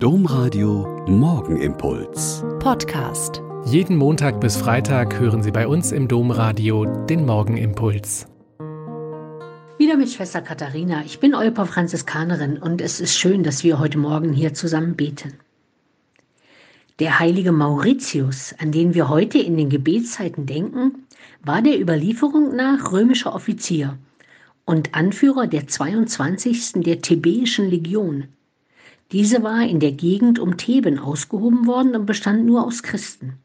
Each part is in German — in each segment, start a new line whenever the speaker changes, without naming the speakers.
Domradio Morgenimpuls.
Podcast.
Jeden Montag bis Freitag hören Sie bei uns im Domradio den Morgenimpuls.
Wieder mit Schwester Katharina. Ich bin Olper Franziskanerin und es ist schön, dass wir heute Morgen hier zusammen beten. Der heilige Mauritius, an den wir heute in den Gebetszeiten denken, war der Überlieferung nach römischer Offizier und Anführer der 22. der Thebäischen Legion diese war in der Gegend um Theben ausgehoben worden und bestand nur aus Christen.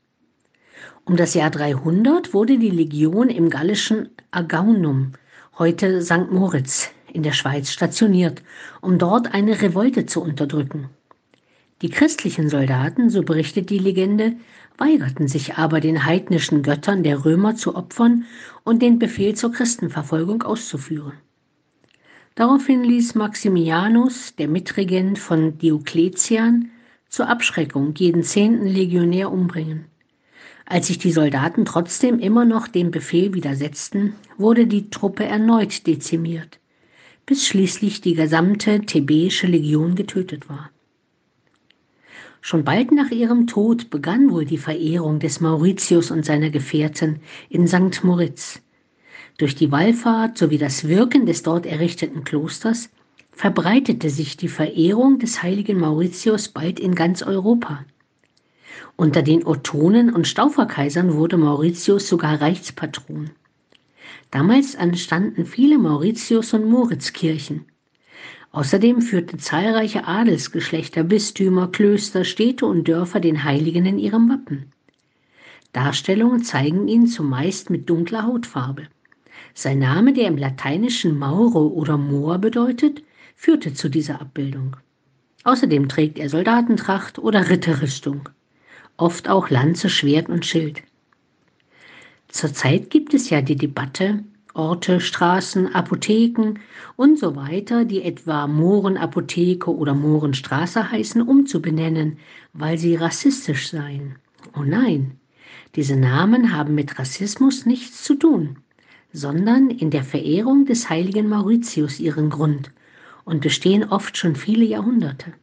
Um das Jahr 300 wurde die Legion im gallischen Agaunum, heute St. Moritz, in der Schweiz stationiert, um dort eine Revolte zu unterdrücken. Die christlichen Soldaten, so berichtet die Legende, weigerten sich aber den heidnischen Göttern der Römer zu opfern und den Befehl zur Christenverfolgung auszuführen. Daraufhin ließ Maximianus, der Mitregent von Diokletian, zur Abschreckung jeden zehnten Legionär umbringen. Als sich die Soldaten trotzdem immer noch dem Befehl widersetzten, wurde die Truppe erneut dezimiert, bis schließlich die gesamte thebäische Legion getötet war. Schon bald nach ihrem Tod begann wohl die Verehrung des Mauritius und seiner Gefährten in St. Moritz, durch die Wallfahrt sowie das Wirken des dort errichteten Klosters verbreitete sich die Verehrung des heiligen Mauritius bald in ganz Europa. Unter den Ottonen und Stauferkaisern wurde Mauritius sogar Reichspatron. Damals entstanden viele Mauritius- und Moritzkirchen. Außerdem führten zahlreiche Adelsgeschlechter, Bistümer, Klöster, Städte und Dörfer den Heiligen in ihrem Wappen. Darstellungen zeigen ihn zumeist mit dunkler Hautfarbe. Sein Name, der im Lateinischen Mauro oder Moor bedeutet, führte zu dieser Abbildung. Außerdem trägt er Soldatentracht oder Ritterrüstung, oft auch Lanze, Schwert und Schild. Zurzeit gibt es ja die Debatte, Orte, Straßen, Apotheken und so weiter, die etwa Mohrenapotheke oder Mohrenstraße heißen, umzubenennen, weil sie rassistisch seien. Oh nein, diese Namen haben mit Rassismus nichts zu tun sondern in der Verehrung des heiligen Mauritius ihren Grund und bestehen oft schon viele Jahrhunderte.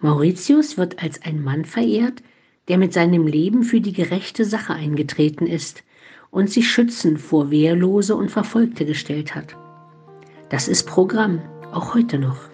Mauritius wird als ein Mann verehrt, der mit seinem Leben für die gerechte Sache eingetreten ist und sich schützend vor Wehrlose und Verfolgte gestellt hat. Das ist Programm, auch heute noch.